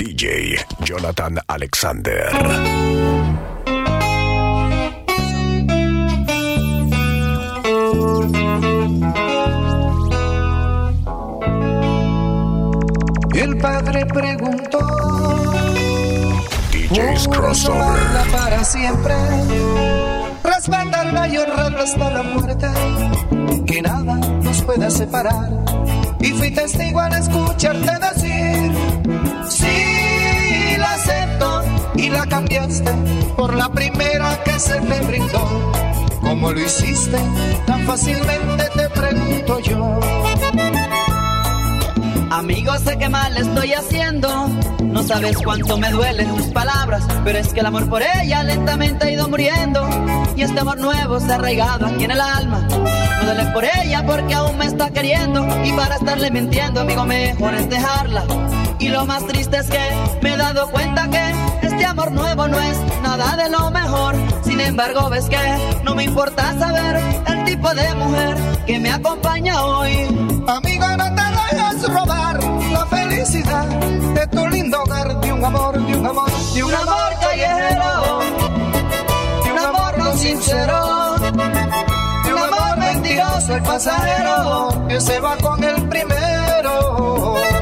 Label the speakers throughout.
Speaker 1: DJ Jonathan Alexander.
Speaker 2: El padre preguntó.
Speaker 1: DJ's
Speaker 2: "¿Cómo
Speaker 1: Crossover.
Speaker 2: para siempre. Respetarla y honrarla hasta la muerte. Que nada nos pueda separar. Y fui testigo al escucharte decir. Sí, la acepto. Y la cambiaste por la primera que se me brindó. ¿Cómo lo hiciste? Tan fácilmente te pregunto yo.
Speaker 3: Amigo, sé que mal estoy haciendo. No sabes cuánto me duelen tus palabras, pero es que el amor por ella lentamente ha ido muriendo. Y este amor nuevo se ha arraigado aquí en el alma. No duele por ella porque aún me está queriendo. Y para estarle mintiendo, amigo, mejor es dejarla. Y lo más triste es que me he dado cuenta que este amor nuevo no es nada de lo mejor. Sin embargo, ves que no me importa saber el tipo de mujer que me acompaña hoy.
Speaker 2: Amigo, no te dejes robar la felicidad de tu lindo hogar, de un amor, de un amor, de
Speaker 3: un amor callejero,
Speaker 2: de un amor no sincero, de un amor mentiroso y pasajero que se va con el primero.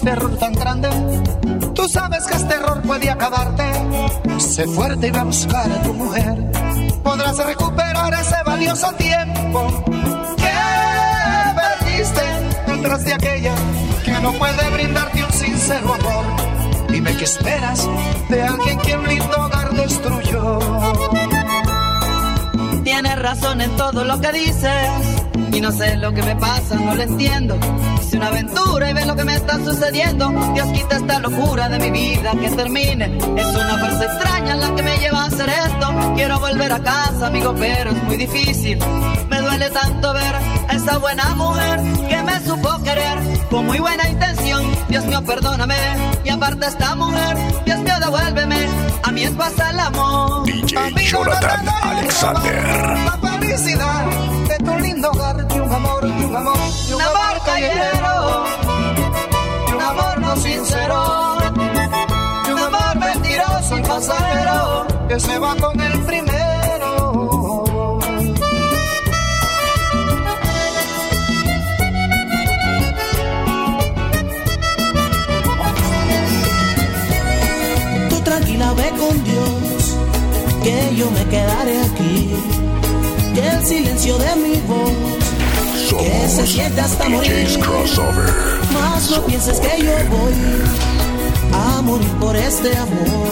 Speaker 2: Mostrado este error tan grande. Tú sabes que este error puede acabarte. Sé fuerte y ve a buscar a tu mujer. Podrás recuperar ese valioso tiempo que perdiste detrás de aquella que no puede brindarte un sincero amor. Dime qué esperas de alguien que un lindo hogar destruyó.
Speaker 3: Tienes razón en todo lo que dices. Y no sé lo que me pasa, no lo entiendo. Hice una aventura y ve lo que me está sucediendo. Dios quita esta locura de mi vida que termine. Es una fuerza extraña la que me lleva a hacer esto. Quiero volver a casa, amigo, pero es muy difícil. Me duele tanto ver a esa buena mujer que me supo querer con muy buena intención. Dios mío, perdóname. Y aparte esta mujer, Dios mío, devuélveme. A mi esposa el amor.
Speaker 1: DJ
Speaker 2: Amigo,
Speaker 1: Jonathan Alexander.
Speaker 2: La felicidad de hogar, un amor, de un amor, de
Speaker 3: Un amor callejero,
Speaker 2: de un amor no sincero, de un amor mentiroso y pasajero que se va con el primero.
Speaker 4: Tú tranquila ve con Dios, que yo me quedaré aquí. Que el silencio de mi voz, que se
Speaker 1: Somos
Speaker 4: siente hasta
Speaker 1: DJ's
Speaker 4: morir.
Speaker 1: Crossover.
Speaker 4: Más no pienses que yo voy a morir por este amor.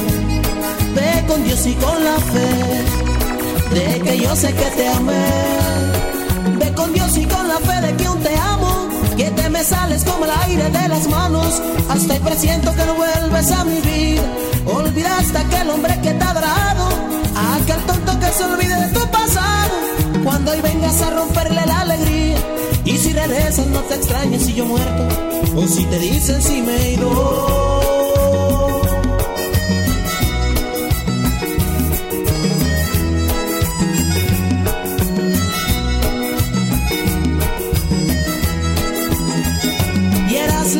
Speaker 4: Ve con Dios y con la fe de que yo sé que te amé. Ve con Dios y con la fe de que aún te amo. Que te me sales como el aire de las manos. Hasta y presiento que no vuelves a mi vida. Olvidaste aquel hombre que te ha dado. Aquel tonto que se olvide de tu. A romperle la alegría. Y si regresas no te extrañes si yo muerto. O si te dicen si me he ido.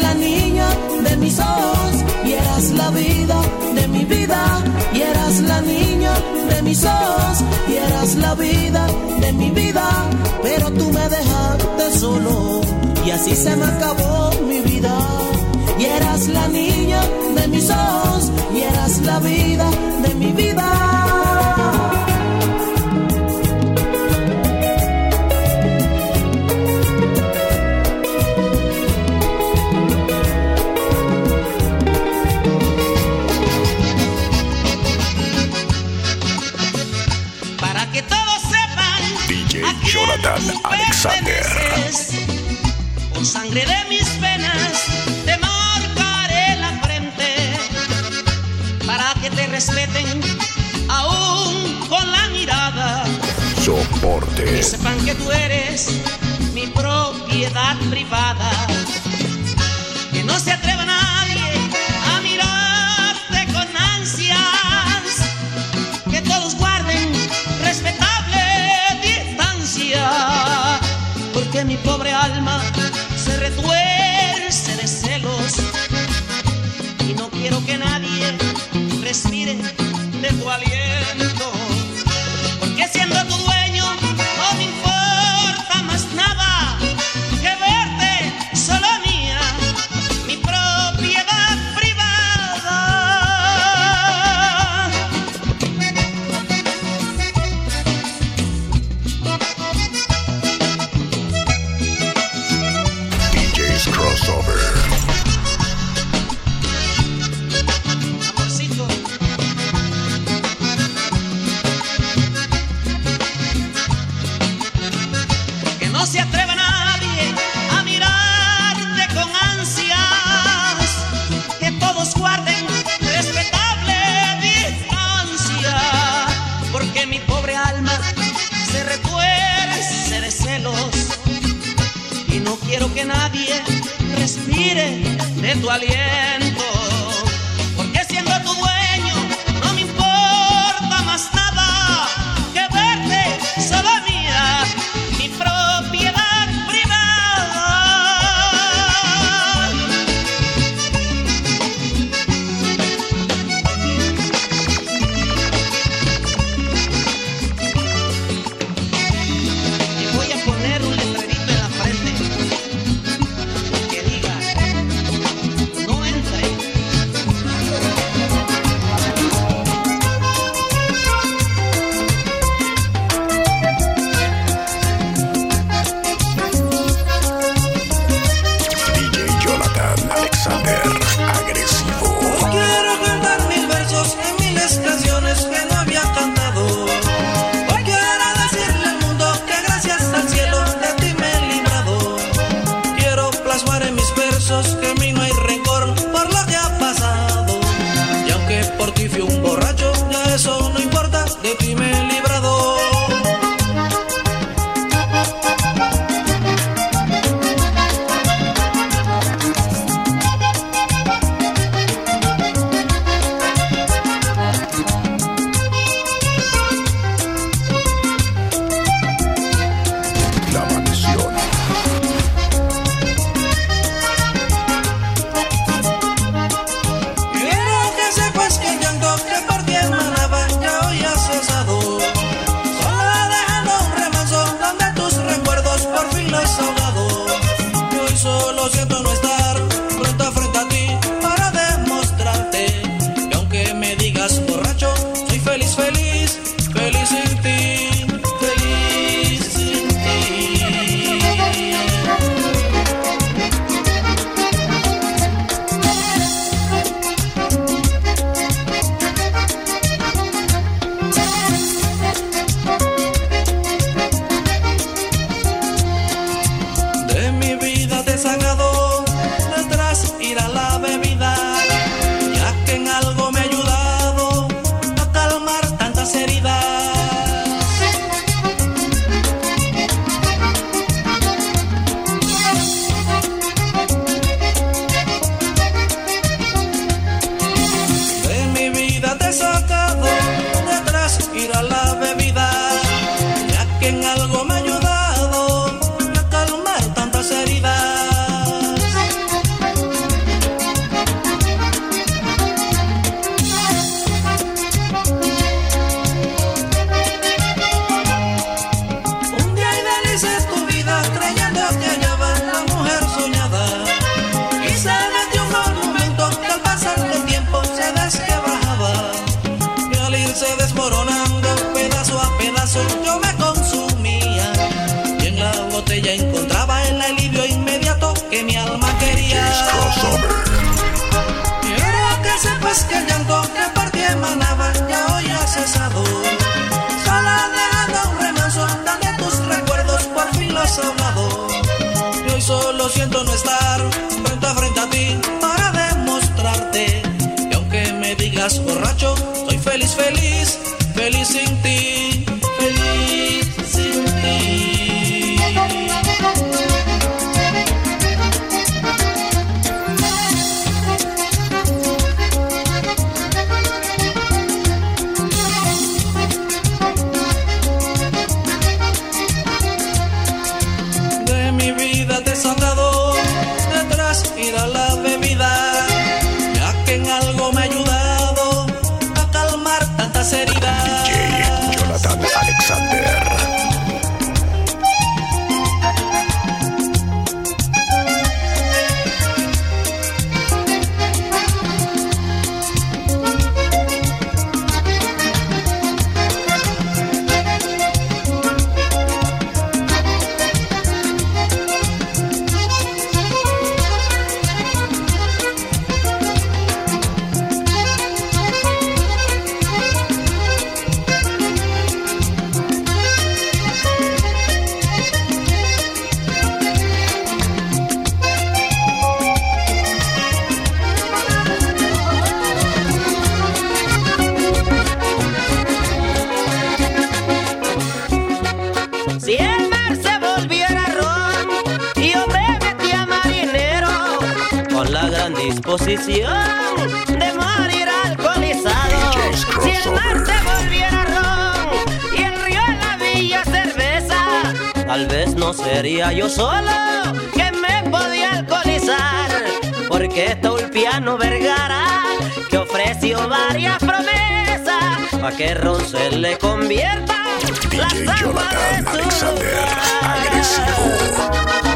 Speaker 4: La niña de mis ojos, y eras la vida de mi vida, y eras la niña de mis ojos, eras la vida de mi vida, pero tú me dejaste solo, y así se me acabó mi vida. Y eras la niña de mis ojos, y eras la vida de mi vida.
Speaker 5: De tu aliento. Nadie respire de tu aliento. encontraba el alivio inmediato que mi alma quería. Quiero que sepas que el llanto que por ti emanaba ya hoy ha cesado. Solo dejando un remanso donde tus recuerdos por
Speaker 6: fin los ahogado. Y
Speaker 7: hoy solo siento no estar frente a frente a ti para demostrarte que aunque me
Speaker 8: digas borracho, soy feliz, feliz, feliz sin ti.
Speaker 2: disposición de morir alcoholizado. Si el mar se volviera ron y el río en la villa cerveza, tal vez no sería yo solo que me podía alcoholizar. Porque está Ulpiano Vergara que ofreció varias promesas para que Ron se le convierta.
Speaker 9: DJ
Speaker 2: la
Speaker 9: Jonathan
Speaker 2: de su
Speaker 9: Alexander, agresivo.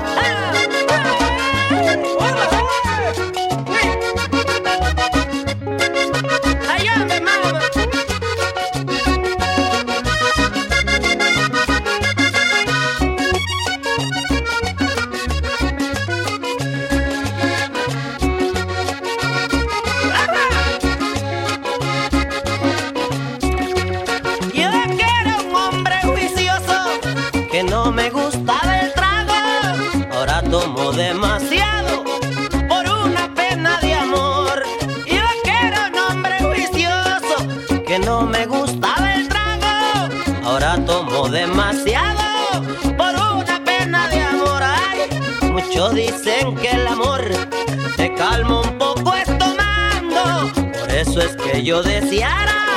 Speaker 2: dicen que el amor te calma un poco es tomando. Por eso es que yo deseara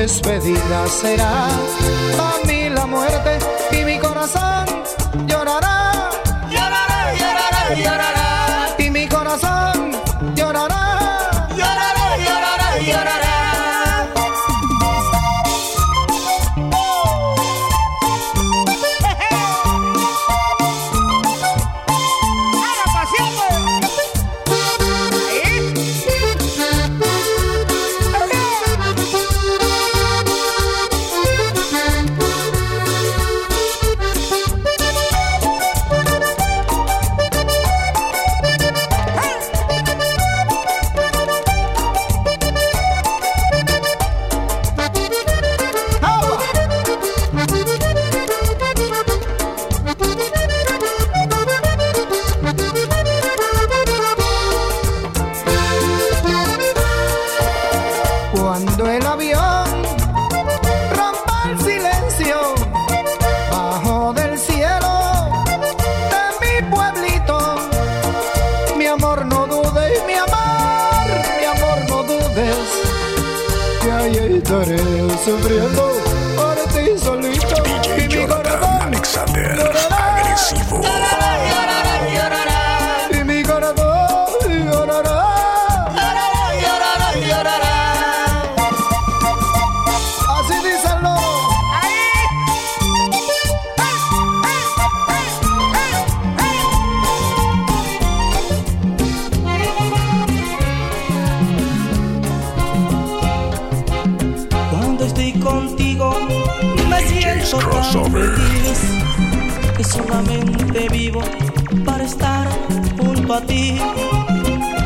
Speaker 2: despedida será a mí la muerte y mi corazón llorará,
Speaker 3: Llorará, llorará, llorará.
Speaker 2: y mi corazón llorará.
Speaker 3: Llorará, llorará, llorará.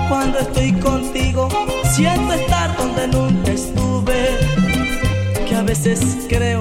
Speaker 2: Cuando
Speaker 10: estoy contigo siento estar donde nunca estuve, que a veces creo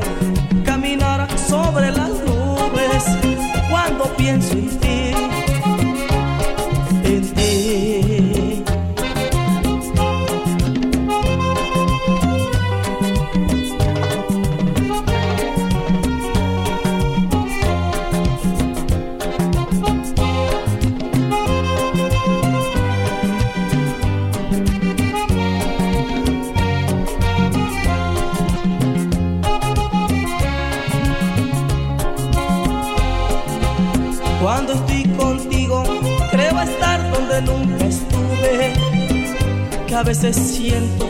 Speaker 10: veces siento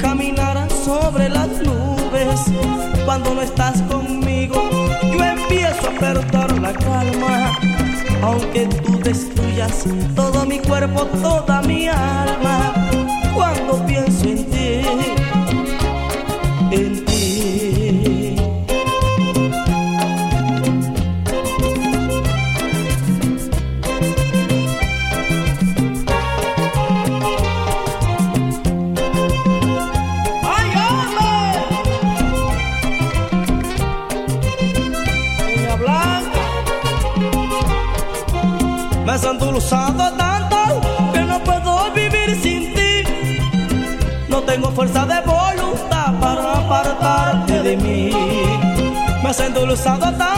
Speaker 10: caminar sobre las nubes. Cuando no estás conmigo, yo empiezo a perder la calma. Aunque tú destruyas todo mi cuerpo, toda mi alma. Cuando Me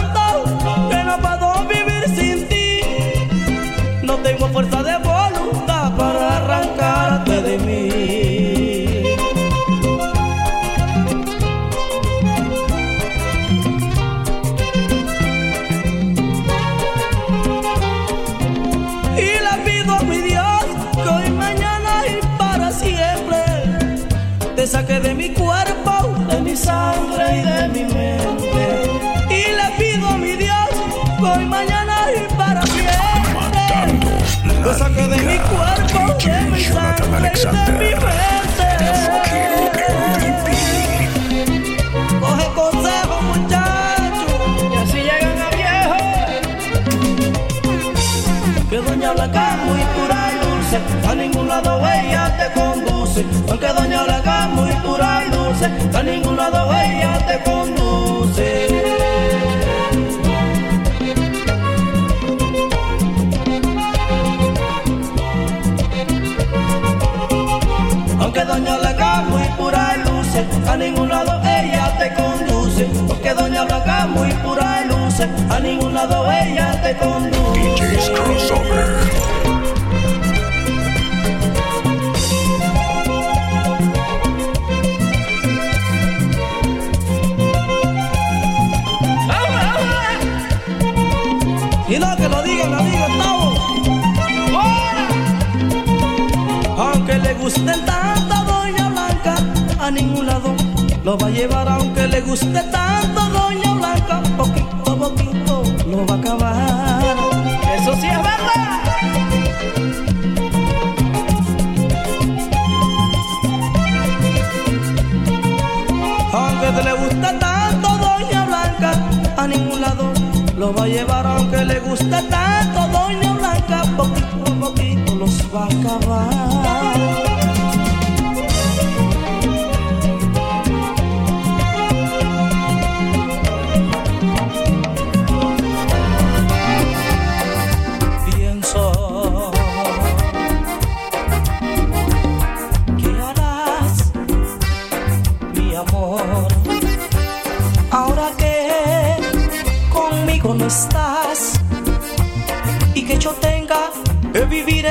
Speaker 10: saque de mi cuerpo, de mi
Speaker 1: Jonathan
Speaker 10: sangre y de mi mente. Coge consejo, muchacho, y así llegan a viejo. Que doña Blanca muy pura y dulce, a ningún lado ella te conduce. Aunque doña Blanca muy pura y dulce, a ningún lado ella te conduce. A ningún lado ella te conduce. Porque doña Blanca muy pura y luce, a ningún lado ella te conduce.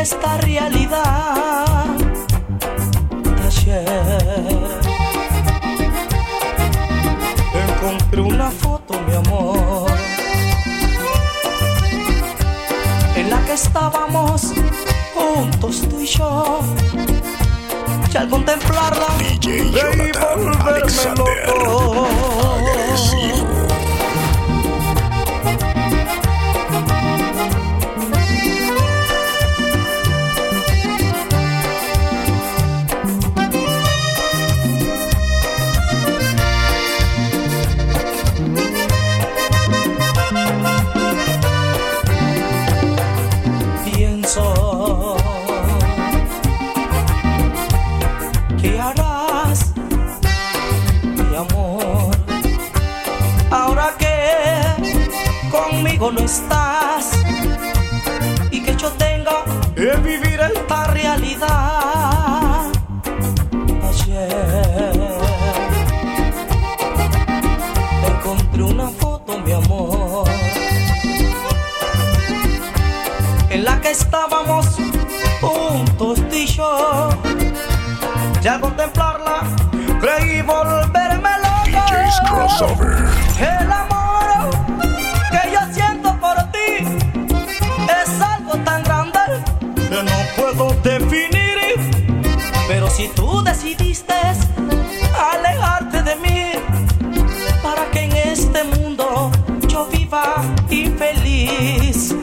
Speaker 10: Esta realidad. Ayer encontré una foto, mi amor, en la que estábamos juntos tú y yo. Y al contemplarla,
Speaker 1: DJ Jonathan
Speaker 10: volverme que estábamos juntos tú y yo. Ya al contemplarla, creí volverme loco.
Speaker 1: DJ's Crossover.
Speaker 10: El amor que yo siento por ti es algo tan grande que no puedo definir. Pero si tú decidiste alejarte de mí para que en este mundo yo viva infeliz.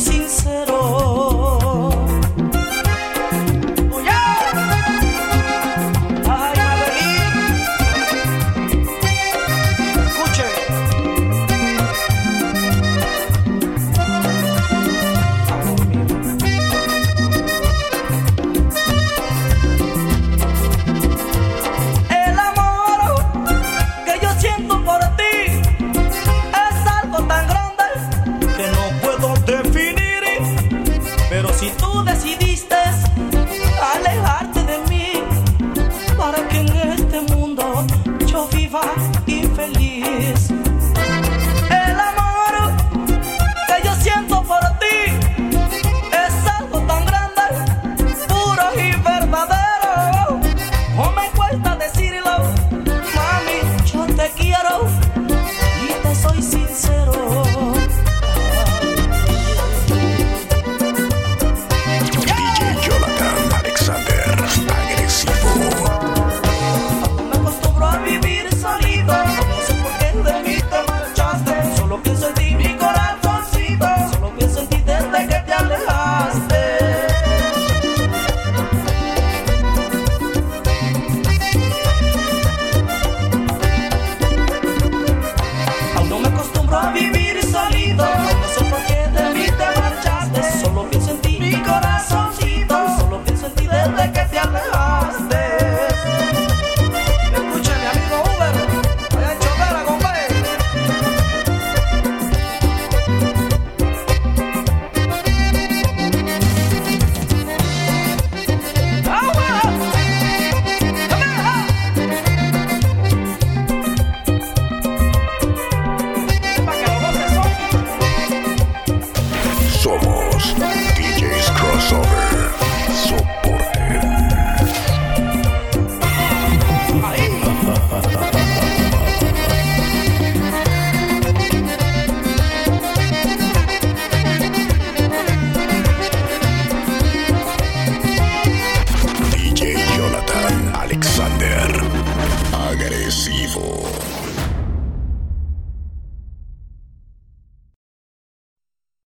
Speaker 10: sincera.